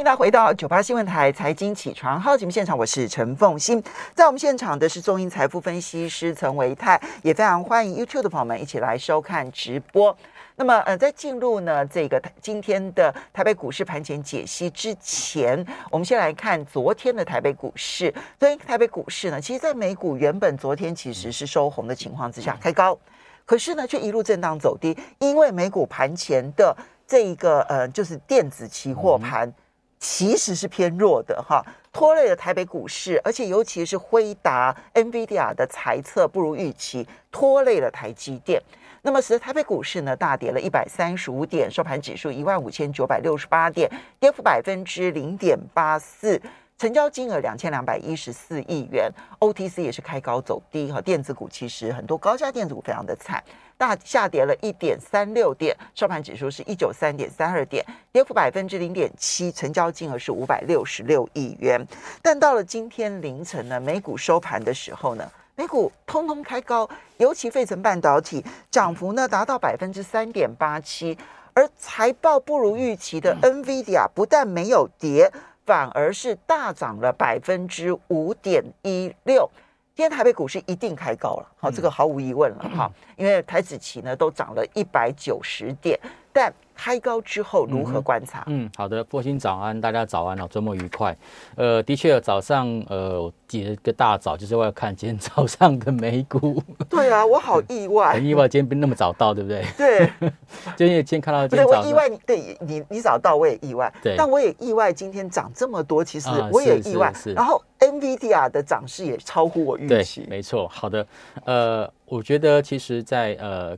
迎大家回到九八新闻台财经起床号节目现场，我是陈凤欣，在我们现场的是中银财富分析师陈维泰，也非常欢迎 YouTube 的朋友们一起来收看直播。那么，呃，在进入呢这个今天的台北股市盘前解析之前，我们先来看昨天的台北股市。昨天台北股市呢，其实，在美股原本昨天其实是收红的情况之下开高，可是呢，却一路震荡走低，因为美股盘前的这一个呃，就是电子期货盘其实是偏弱的哈，拖累了台北股市，而且尤其是辉达、NVIDIA 的财测不如预期，拖累了台积电。那么，使得台北股市呢大跌了一百三十五点，收盘指数一万五千九百六十八点，跌幅百分之零点八四，成交金额两千两百一十四亿元。OTC 也是开高走低，哈，电子股其实很多高价电子股非常的惨，大下跌了一点三六点，收盘指数是一九三点三二点，跌幅百分之零点七，成交金额是五百六十六亿元。但到了今天凌晨呢，美股收盘的时候呢？美股通通开高，尤其费城半导体涨幅呢达到百分之三点八七，而财报不如预期的 NVIDIA 不但没有跌，反而是大涨了百分之五点一六。今天台北股市一定开高了，好，这个毫无疑问了哈，因为台子期呢都涨了一百九十点，但。开高之后如何观察？嗯，好的，波心早安，大家早安哦，周末愉快。呃，的确，早上呃，起个大早就是为了看今天早上的美股。对啊，我好意外，很意外，今天不那么早到，对不对？对，今天今天看到，对我意外，对你你早到我也意外，对，但我也意外今天涨这么多，其实我也意外。然后 NVIDIA 的涨势也超乎我预期，没错。好的，呃，我觉得其实，在呃。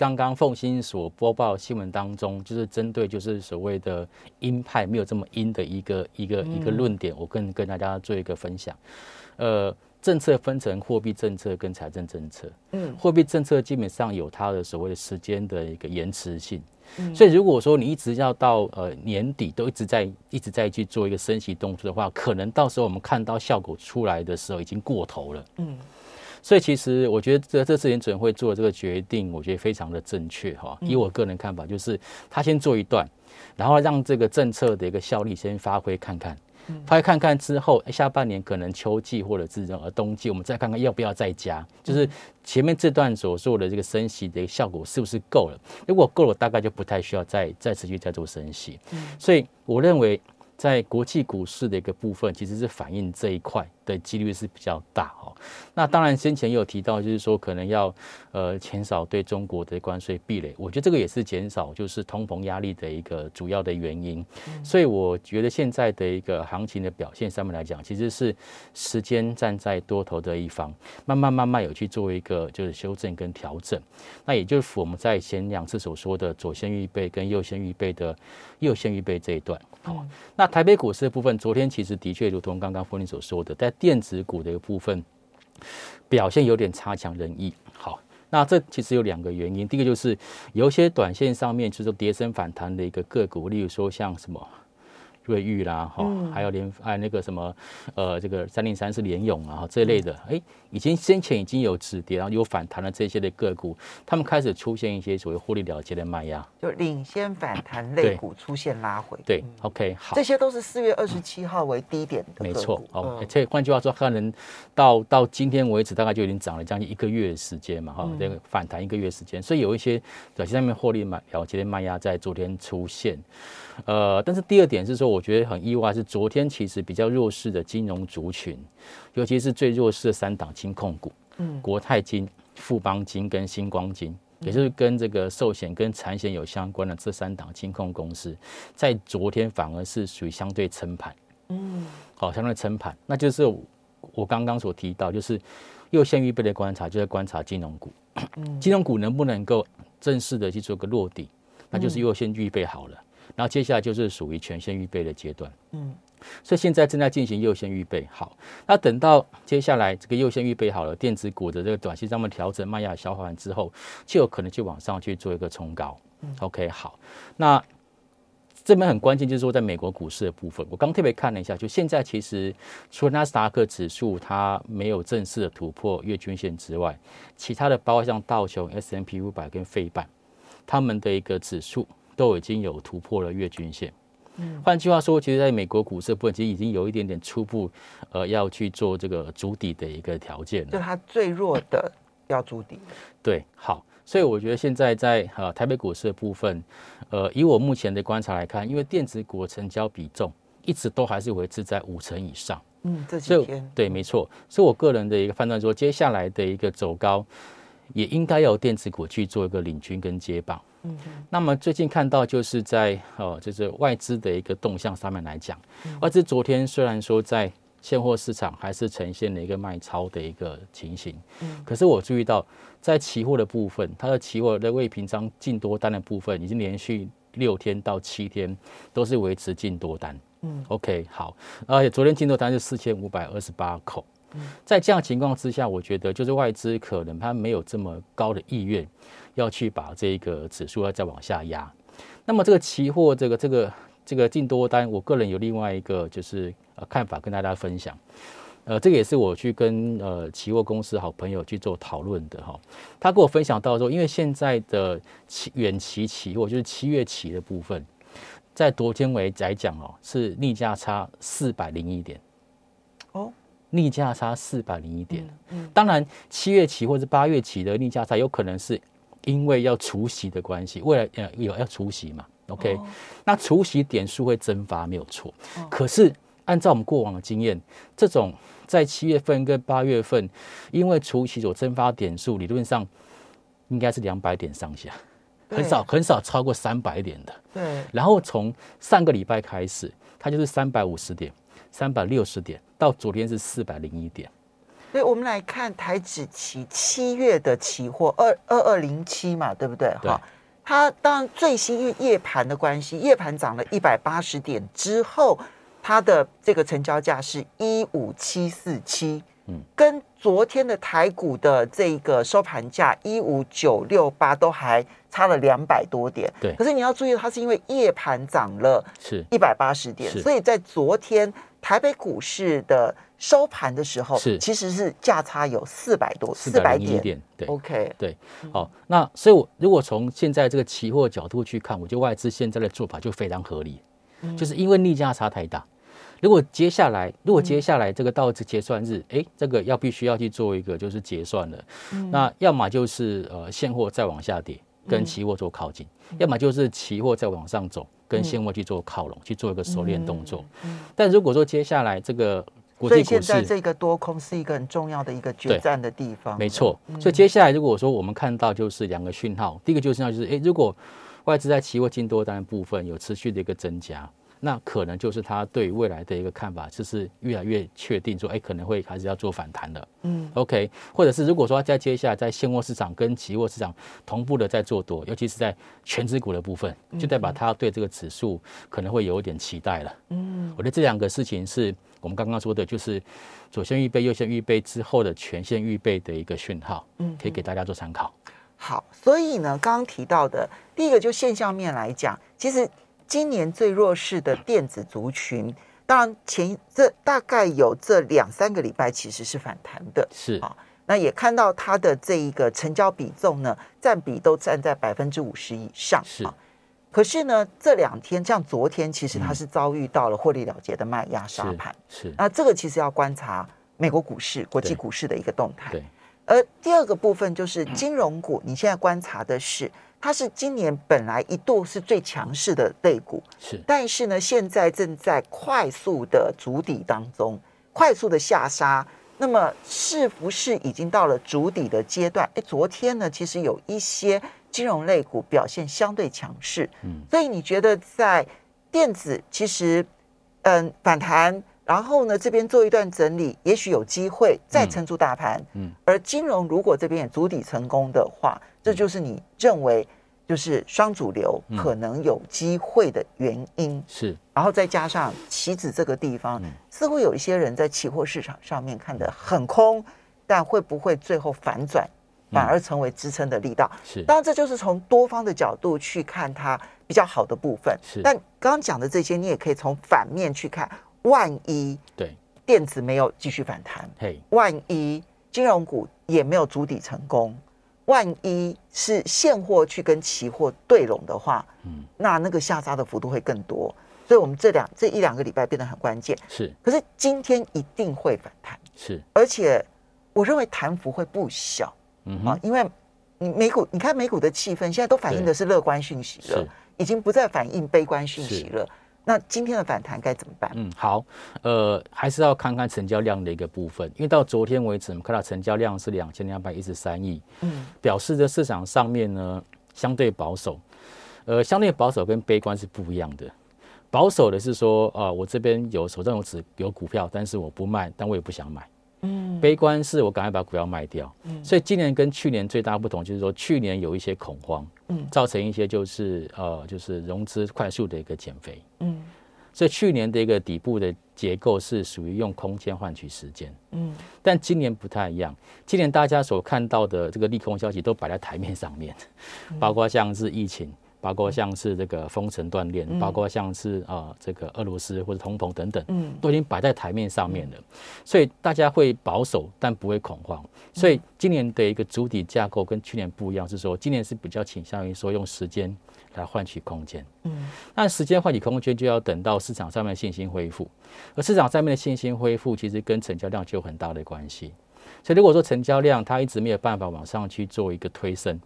刚刚凤新所播报新闻当中，就是针对就是所谓的鹰派没有这么鹰的一个一个一个论点，我跟跟大家做一个分享。呃，政策分成货币政策跟财政政策。嗯，货币政策基本上有它的所谓的时间的一个延迟性。嗯，所以如果说你一直要到呃年底都一直在一直在去做一个升息动作的话，可能到时候我们看到效果出来的时候已经过头了。嗯。所以其实我觉得这这次联准会做这个决定，我觉得非常的正确哈。以我个人看法，就是他先做一段，然后让这个政策的一个效力先发挥看看，发挥看看之后，下半年可能秋季或者是呃冬季，我们再看看要不要再加。就是前面这段所做的这个升息的效果是不是够了？如果够了，大概就不太需要再再持续再做升息。所以我认为。在国际股市的一个部分，其实是反映这一块的几率是比较大哦。那当然，先前也有提到，就是说可能要呃减少对中国的关税壁垒，我觉得这个也是减少就是通膨压力的一个主要的原因。所以我觉得现在的一个行情的表现上面来讲，其实是时间站在多头的一方，慢慢慢慢有去做一个就是修正跟调整。那也就是我们在前两次所说的左线预备跟右线预备的右线预备这一段。好，那台北股市的部分，昨天其实的确如同刚刚傅林所说的，在电子股的一个部分表现有点差强人意。好，那这其实有两个原因，第一个就是有一些短线上面就是说跌升反弹的一个个股，例如说像什么。瑞玉啦，哈，还有联，还有那个什么，呃，这个三零三是联勇啊，这类的，哎，已经先前已经有止跌，然后有反弹的这些的个股，他们开始出现一些所谓获利了结的卖压，就领先反弹类股出现拉回。对，OK，好，这些都是四月二十七号为低点的没错，哦，这换句话说，可能到到今天为止，大概就已经涨了将近一个月的时间嘛，哈，这个反弹一个月时间，所以有一些短期上面获利买了结的卖压在昨天出现。呃，但是第二点是说，我觉得很意外，是昨天其实比较弱势的金融族群，尤其是最弱势的三档金控股，嗯，国泰金、富邦金跟星光金，也就是跟这个寿险跟产险有相关的这三档金控公司，在昨天反而是属于相对撑盘，嗯，好，相对撑盘，那就是我刚刚所提到，就是右线预备的观察，就在观察金融股，金融股能不能够正式的去做个落地，那就是右线预备好了。然后接下来就是属于全线预备的阶段，嗯，所以现在正在进行右线预备。好，那等到接下来这个右线预备好了，电子股的这个短期上面调整卖压消化完之后，就有可能去往上去做一个冲高。OK，好，那这边很关键就是说，在美国股市的部分，我刚特别看了一下，就现在其实除了纳斯达克指数它没有正式的突破月均线之外，其他的包括像道琼、S M P 五百跟费半，他们的一个指数。都已经有突破了月均线，换句话说，其实在美国股市部分，其实已经有一点点初步，呃，要去做这个筑底的一个条件了。就它最弱的要筑底。对，好，所以我觉得现在在呃台北股市的部分，呃，以我目前的观察来看，因为电子股成交比重一直都还是维持在五成以上。嗯，这几天对，没错，是我个人的一个判断，说接下来的一个走高，也应该要电子股去做一个领军跟接棒。嗯，那么最近看到就是在呃，就是外资的一个动向上面来讲，外资昨天虽然说在现货市场还是呈现了一个卖超的一个情形，嗯，可是我注意到在期货的部分，它的期货的未平仓净多单的部分，已经连续六天到七天都是维持净多单。嗯，OK，好，而且昨天净多单是四千五百二十八口。在这样情况之下，我觉得就是外资可能它没有这么高的意愿要去把这个指数要再往下压。那么这个期货这个这个这个净多单，我个人有另外一个就是呃看法跟大家分享。呃，这个也是我去跟呃期货公司好朋友去做讨论的哈。他跟我分享到说，因为现在的期远期期货就是七月期的部分，在昨天为来讲哦，是逆价差四百零一点。哦。逆价差四百零一点，嗯，当然七月起或者八月起的逆价差有可能是因为要除息的关系，未来呃有要除息嘛，OK，那除息点数会蒸发没有错，可是按照我们过往的经验，这种在七月份跟八月份因为除息所蒸发点数，理论上应该是两百点上下，很少很少超过三百点的，对，然后从上个礼拜开始，它就是三百五十点。三百六十点，到昨天是四百零一点。对，我们来看台指期七月的期货二二二零七嘛，对不对？哈，它当然最新因为夜盘的关系，夜盘涨了一百八十点之后，它的这个成交价是一五七四七，嗯，跟昨天的台股的这个收盘价一五九六八都还差了两百多点。对，可是你要注意，它是因为夜盘涨了是一百八十点，所以在昨天。台北股市的收盘的时候，是。其实是价差有四百多，四百点，对，OK，对，好，那所以，我如果从现在这个期货角度去看，我觉得外资现在的做法就非常合理，就是因为逆价差太大。如果接下来，如果接下来这个到这结算日，哎，这个要必须要去做一个就是结算了，那要么就是呃现货再往下跌，跟期货做靠近，要么就是期货再往上走。跟现货去做靠拢，去做一个熟练动作。但如果说接下来这个国际股市，现在这个多空是一个很重要的一个决战的地方。没错，所以接下来如果说我们看到就是两个讯号，第一个就是要就是，哎，如果外资在期货进多单的部分有持续的一个增加。那可能就是他对未来的一个看法，就是越来越确定，说哎可能会开始要做反弹的。嗯，OK，或者是如果说在接下来在现货市场跟期货市场同步的在做多，尤其是在全指股的部分，就代表他对这个指数可能会有一点期待了。嗯，我觉得这两个事情是我们刚刚说的，就是左线预备、右线预备之后的全线预备的一个讯号。嗯，可以给大家做参考。好，所以呢，刚刚提到的第一个就现象面来讲，其实。今年最弱势的电子族群，当然前这大概有这两三个礼拜其实是反弹的，是啊，那也看到它的这一个成交比重呢，占比都站在百分之五十以上，是啊。可是呢，这两天像昨天，其实它是遭遇到了获利了结的卖压杀盘，是那这个其实要观察美国股市、国际股市的一个动态。对，而第二个部分就是金融股，你现在观察的是。它是今年本来一度是最强势的类股，是，但是呢，现在正在快速的筑底当中，快速的下杀。那么是不是已经到了筑底的阶段？哎，昨天呢，其实有一些金融类股表现相对强势，嗯，所以你觉得在电子其实嗯反弹，然后呢这边做一段整理，也许有机会再撑住大盘，嗯，而金融如果这边也筑底成功的话。这就是你认为就是双主流可能有机会的原因，是。然后再加上棋子这个地方，似乎有一些人在期货市场上面看得很空，但会不会最后反转，反而成为支撑的力道？是。当然，这就是从多方的角度去看它比较好的部分。是。但刚刚讲的这些，你也可以从反面去看，万一对电子没有继续反弹，嘿，万一金融股也没有筑底成功。万一是现货去跟期货对拢的话，嗯，那那个下杀的幅度会更多。所以我们这两这一两个礼拜变得很关键。是可是今天一定会反弹，是，而且我认为弹幅会不小啊，嗯啊，因为你美股，你看美股的气氛现在都反映的是乐观讯息了，已经不再反映悲观讯息了。那今天的反弹该怎么办？嗯，好，呃，还是要看看成交量的一个部分，因为到昨天为止，我们看到成交量是两千两百一十三亿，嗯，表示的市场上面呢相对保守，呃，相对保守跟悲观是不一样的。保守的是说，啊、我这边有手上有纸有股票，但是我不卖，但我也不想买。嗯。悲观是我赶快把股票卖掉。嗯。所以今年跟去年最大不同就是说，去年有一些恐慌，嗯。造成一些就是呃就是融资快速的一个减肥。嗯。所以去年的一个底部的结构是属于用空间换取时间，嗯。但今年不太一样。今年大家所看到的这个利空消息都摆在台面上面，包括像是疫情，包括像是这个封城断炼，包括像是呃这个俄罗斯或者通膨等等，嗯都已经摆在台面上面了。所以大家会保守，但不会恐慌。所以今年的一个主体架构跟去年不一样，是说今年是比较倾向于说用时间来换取空间。嗯那时间换取空间就要等到市场上面的信心恢复，而市场上面的信心恢复，其实跟成交量就有很大的关系。所以如果说成交量它一直没有办法往上去做一个推升，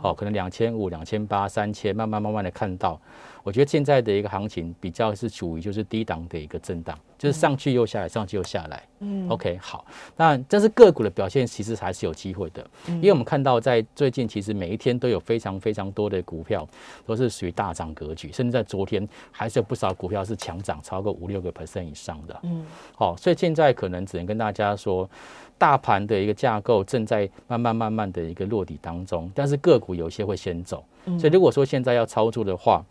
好、可能两千五、两千八、三千，慢慢慢慢的看到，我觉得现在的一个行情比较是处于就是低档的一个震荡，就是上去又下来，上去又下来。嗯 OK，好，那但是个股的表现其实还是有机会的，因为我们看到在最近其实每一天都有非常非常多的股票都是属于大涨格局，甚至在昨天还是有不少股票是强涨超过五六个 percent 以上的。嗯好、所以现在可能只能跟大家说，大盘的一个架构正在慢慢慢慢的一个落底当中，但是个股有些会先走，所以如果说现在要操作的话，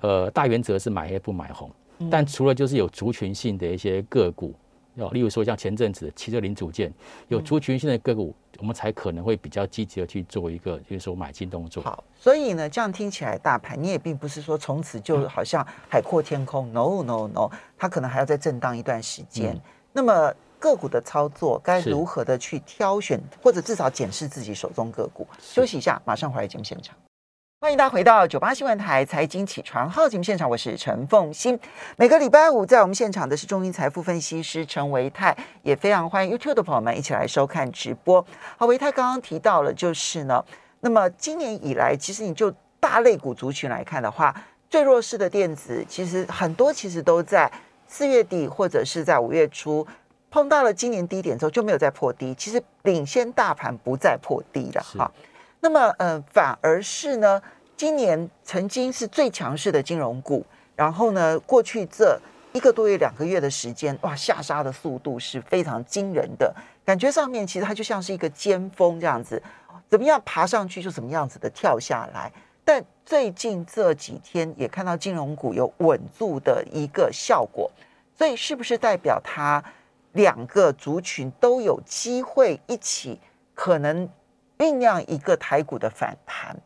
呃，大原则是买黑不买红，但除了就是有族群性的一些个股。哦，例如说像前阵子的汽车零组件，有族群性的个股，我们才可能会比较积极的去做一个，就是说买进动作。好，所以呢，这样听起来，大盘你也并不是说从此就好像海阔天空、n o no no，它可能还要再震荡一段时间。那么个股的操作该如何的去挑选，或者至少检视自己手中个股？休息一下，马上回来节目现场。欢迎大家回到九八新闻台财经起床号节目现场，我是陈凤欣。每个礼拜五在我们现场的是中银财富分析师陈维泰，也非常欢迎 YouTube 的朋友们一起来收看直播。好，维泰刚刚提到了，就是呢，那么今年以来，其实你就大类股族群来看的话，最弱势的电子，其实很多其实都在四月底或者是在五月初碰到了今年低点之后就没有再破低，其实领先大盘不再破低了是哈。那么呃，反而是呢，今年曾经是最强势的金融股，然后呢，过去这一个多月、两个月的时间，哇，下杀的速度是非常惊人的，感觉上面其实它就像是一个尖峰这样子，怎么样爬上去就怎么样子的跳下来。但最近这几天也看到金融股有稳住的一个效果，所以是不是代表它两个族群都有机会一起可能酝酿一个台股的反弹？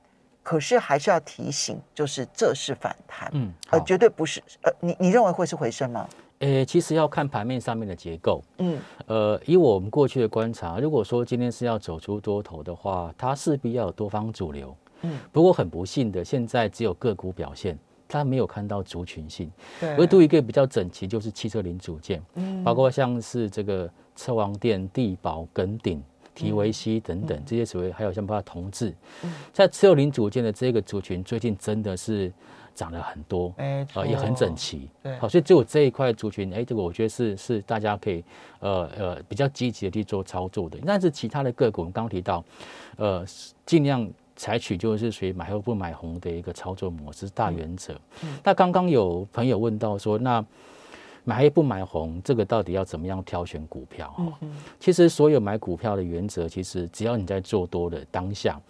可是还是要提醒，就是这是反弹，嗯，呃，好，绝对不是，呃，你你认为会是回升吗？诶，其实要看盘面上面的结构。嗯呃，以我们过去的观察，如果说今天是要走出多头的话，它势必要有多方主流。嗯，不过很不幸的，现在只有个股表现，它没有看到族群性。对唯独一个比较整齐，就是汽车零组件，嗯包括像是这个车王店、地保、耿鼎、提维西等等、这些所谓，还有像包括同志，在车用零组件的这个族群，最近真的是涨了很多。没错，呃，也很整齐，对好，所以只有这一块族群，哎，这个我觉得是是大家可以呃呃比较积极的去做操作的。但是其他的个股，我们刚刚提到，呃，尽量采取就是属于买黑不买红的一个操作模式大原则。那刚刚有朋友问到说，那买黑不买红，这个到底要怎么样挑选股票？哈、其实所有买股票的原则，其实只要你在做多的当下，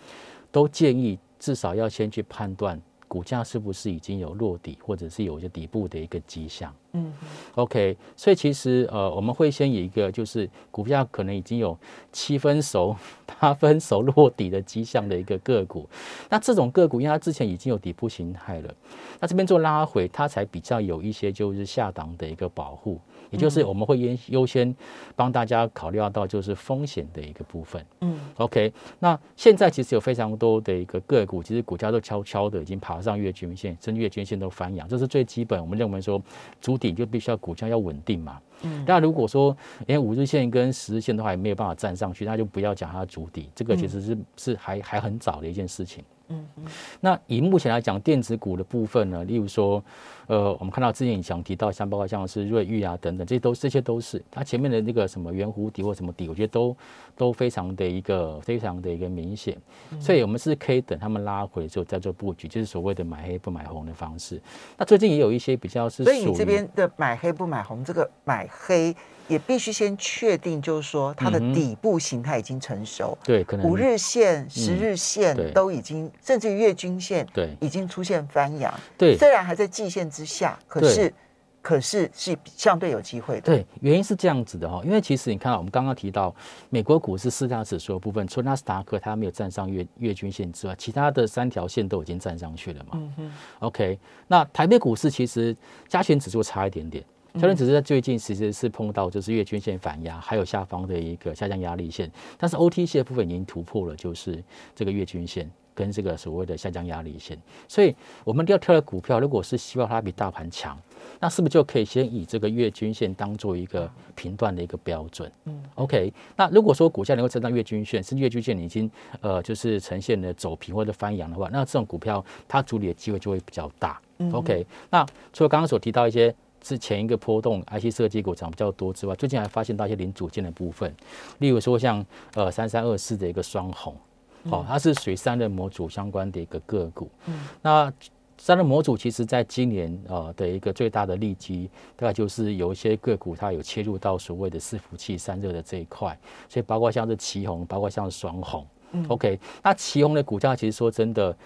都建议至少要先去判断股价是不是已经有落底，或者是有一些底部的一个迹象。嗯 OK，所以其实呃，我们会先以一个就是股票可能已经有七分熟、八分熟落底的迹象的一个个股。那这种个股，因为它之前已经有底部形态了，那这边做拉回，它才比较有一些就是下档的一个保护。也就是我们会优优先帮大家考虑到就是风险的一个部分。嗯，OK。那现在其实有非常多的一个个股，其实股价都悄悄的已经爬上月均线，甚至月均线都翻扬，这是最基本。我们认为说，主底就必须要股价要稳定嘛。嗯。那如果说连五日线跟十日线都还没有办法站上去，那就不要讲它主底，这个其实是是还还很早的一件事情。嗯嗯。那以目前来讲，电子股的部分呢，例如说。呃，我们看到之前想提到像包括像是瑞昱啊等等，这些都这些都是它前面的那个什么圆弧底或什么底，我觉得都都非常的一个非常的一个明显，所以我们是可以等他们拉回之后再做布局，就是所谓的买黑不买红的方式。那最近也有一些比较是，所以你这边的买黑不买红，这个买黑。也必须先确定，就是说它的底部形态已经成熟，对，可能五日线、十日线都已经，甚至月均线对已经出现翻阳，对，虽然还在季线之下，可是可是是相对有机会的。对，原因是这样子的哈，因为其实你看到，我们刚刚提到美国股市四大指数的部分，除了纳斯达克它没有站上月月均线之外，其他的三条线都已经站上去了嘛。嗯哼。OK，那台北股市其实加权指数差一点点。焦点只是在最近其实是碰到就是月均线反压，还有下方的一个下降压力线，但是 OTC 的部分已经突破了，就是这个月均线跟这个所谓的下降压力线，所以我们要挑的股票，如果是希望它比大盘强，那是不是就可以先以这个月均线当做一个频段的一个标准？嗯，OK，那如果说股价能够站上月均线，甚至月均线已经呃就是呈现了走平或者翻阳的话，那这种股票它主理的机会就会比较大。OK，那除了刚刚所提到一些。是前一个波动，IC 设计股涨比较多之外，最近还发现到一些零组件的部分，例如说像呃三三二四的一个双红，哦，它是属于散热模组相关的一个个股。嗯，那散热模组其实在今年呃的一个最大的利基，大概就是有一些个股它有切入到所谓的伺服器散热的这一块，所以包括像是旗红，包括像双红。嗯，OK，那旗红的股价其实说真的，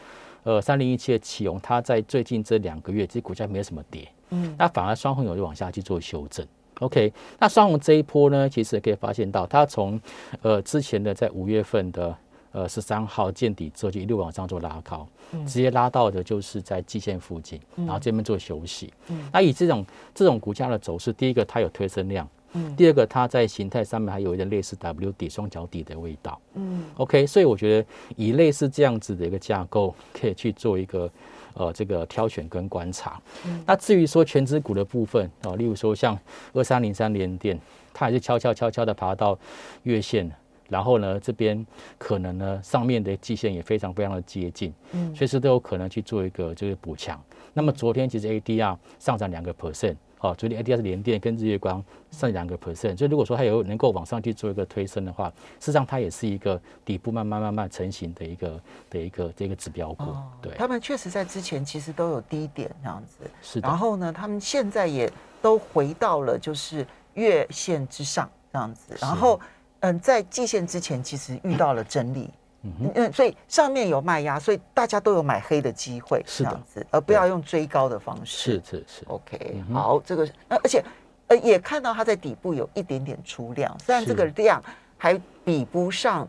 呃，三零一七的旗红，它在最近这两个月，其实股价没有什么跌。嗯，那反而双红有就往下去做修正，OK。那双红这一波呢，其实可以发现到，它从呃之前的在五月份的呃十三号见底之后，就一路往上做拉高，直接拉到的就是在季线附近，然后这边做休息。嗯，那以这种这种股价的走势，第一个它有推升量，嗯，第二个它在形态上面还有一点类似 W 底双脚底的味道，嗯，OK。所以我觉得以类似这样子的一个架构，可以去做一个。呃，这个挑选跟观察。那至于说全资股的部分啊，例如说像二三零三联电，它也是悄悄悄悄的爬到月线，然后呢，这边可能呢上面的季线也非常非常的接近，嗯，随时都有可能去做一个就是补强。那么昨天其实 ADR 上涨两个 percent。哦，昨天 ADR 连电跟日月光剩两个 percent，所以如果说它有能够往上去做一个推升的话，事实上它也是一个底部慢慢慢慢成型的一个的一个这个指标股。对，他们确实在之前其实都有低点这样子，是的。然后呢，他们现在也都回到了就是月线之上这样子。然后，嗯，在季线之前其实遇到了整理。嗯，所以上面有卖压，所以大家都有买黑的机会，是这样子，而不要用追高的方式。是是是，OK，好，这个那而且呃也看到它在底部有一点点出量，虽然这个量还比不上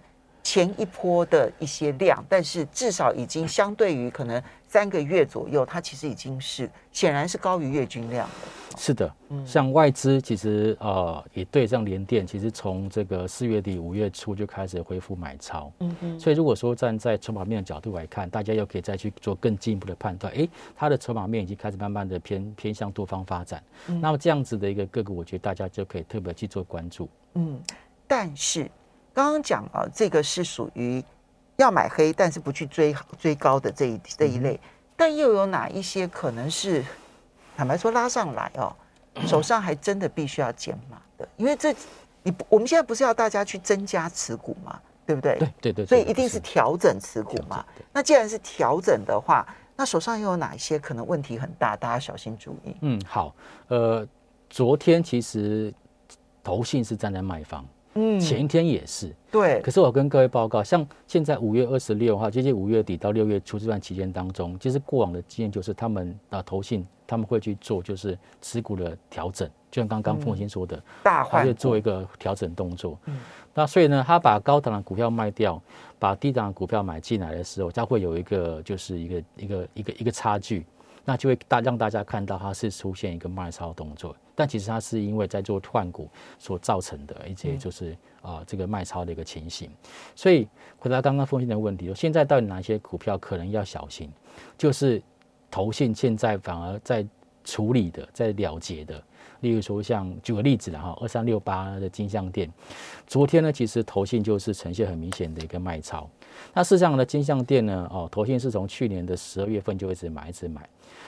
前一波的一些量，但是至少已经相对于可能。三个月左右，它其实已经是显然是高于月均量的。是的，嗯，像外资其实呃也对这样联电，其实从这个四月底五月初就开始恢复买超。嗯嗯。所以如果说站在筹码面的角度来看，大家又可以再去做更进一步的判断。哎，它的筹码面已经开始慢慢的偏偏向多方发展。嗯。那么这样子的一个个股，我觉得大家就可以特别去做关注。嗯，但是刚刚讲啊，这个是属于。要买黑，但是不去追追高的这一这一类，但又有哪一些可能是坦白说拉上来哦，手上还真的必须要减码的，因为这你我们现在不是要大家去增加持股嘛，对不对？对对对，所以一定是调整持股嘛。那既然是调整的话，那手上又有哪一些可能问题很大，大家小心注意。嗯，好，呃，昨天其实投信是站在卖方。嗯，前一天也是。对，可是我跟各位报告，像现在五月二十六号，接近五月底到六月初这段期间当中，其实过往的经验就是他们啊投信他们会去做就是持股的调整，就像刚刚凤欣说的，大换他就做一个调整动作。嗯。那所以呢，他把高档的股票卖掉，把低档的股票买进来的时候，它会有一个就是一个一个一个一个差距，那就会大让大家看到它是出现一个卖超动作，但其实它是因为在做换股所造成的一些就是啊、这个卖超的一个情形。所以回答刚刚凤欣的问题，现在到底哪些股票可能要小心？就是投信现在反而在处理的，在了结的。例如说，像举个例子了哈，二三六八的金项店，昨天呢，其实投信就是呈现很明显的一个卖超。那事实上呢，金项店呢，哦，投信是从去年的十二月份就一直买，一直买，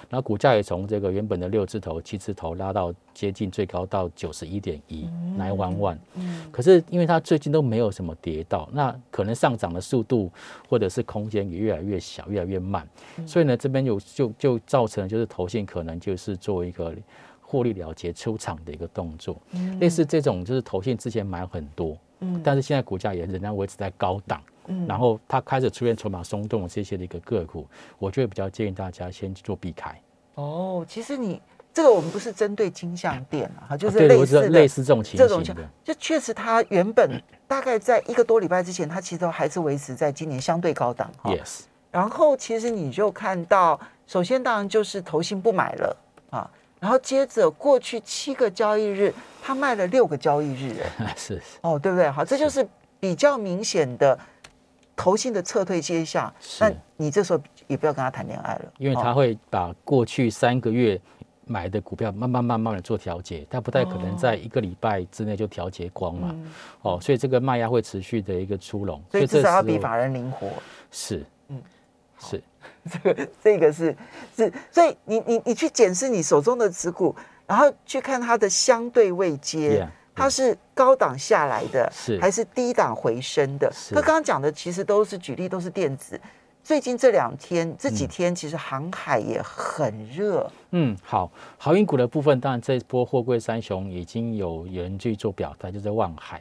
然后股价也从这个原本的六字头、七字头拉到接近最高到九十一点一，来玩玩。可是因为它最近都没有什么跌到，那可能上涨的速度或者是空间也越来越小，越来越慢，所以呢，这边有就就造成就是投信可能就是做一个。获利了结出场的一个动作，类似这种就是投信之前买很多，但是现在股价也仍然维持在高档，然后它开始出现筹码松动这些的一个个股，我就会比较建议大家先去做避开。哦，其实你这个我们不是针对金项店啊，哈，就是类似的类似这种情这种情况，就确实它原本大概在一个多礼拜之前，它其实都还是维持在今年相对高档哈。yes，然后其实你就看到，首先当然就是投信不买了啊，然后接着过去七个交易日，它卖了六个交易日，是哦，对不对？好，这就是比较明显的投信的撤退接下。那你这时候也不要跟他谈恋爱了，因为它哦会把过去三个月买的股票慢慢慢慢的做调节，他不太可能在一个礼拜之内就调节光嘛。哦，所以这个卖压会持续的一个出笼，所以至少要比法人灵活。是，嗯。嗯，是 这个这个是是，所以你你你去检视你手中的持股，然后去看它的相对位阶 Yeah，它是高档下来的，是还是低档回升的？是那刚刚讲的其实都是举例，都是电子。最近这两天这几天，其实航海也很热，嗯，好，航运股的部分，当然这一波货柜三雄已经有有人去做表态，就是望海。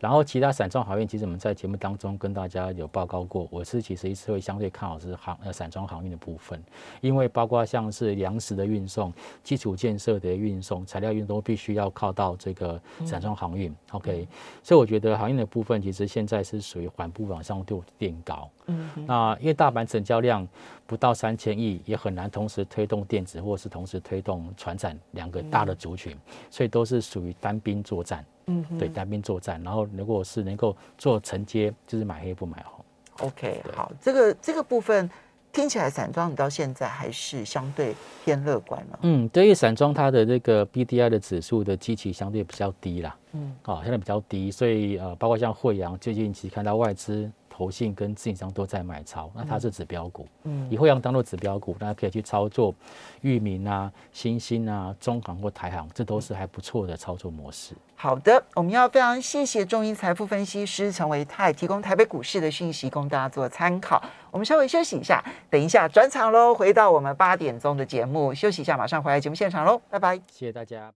然后其他散装航运，其实我们在节目当中跟大家有报告过，我是其实一直会相对看好是航呃散装航运的部分，因为包括像是粮食的运送、基础建设的运送、材料运都必须要靠到这个散装航运。OK，所以我觉得航运的部分其实现在是属于缓步往上度垫高。嗯，那因为大盘成交量不到三千亿，也很难同时推动电子或是同时推动船产两个大的族群，所以都是属于单兵作战。嗯对，单兵作战。然后如果是能够做承接，就是买黑不买红。，OK，好，这个这个部分听起来散装你到现在还是相对偏乐观了。嗯，对于散装它的这个 BDI 的指数的基期相对比较低啦，嗯，哦，相对比较低，所以呃，包括像惠阳最近其实看到外资。投信跟自营商都在买超，那它是指标股，嗯以惠阳当做指标股，大家可以去操作裕民啊、新兴啊、中航或台航，这都是还不错的操作模式。好的，我们要非常谢谢中银财富分析师陈维泰提供台北股市的讯息，供大家做参考。我们稍微休息一下，等一下转场喽，回到我们八点钟的节目，休息一下，马上回来节目现场喽，拜拜。谢谢大家。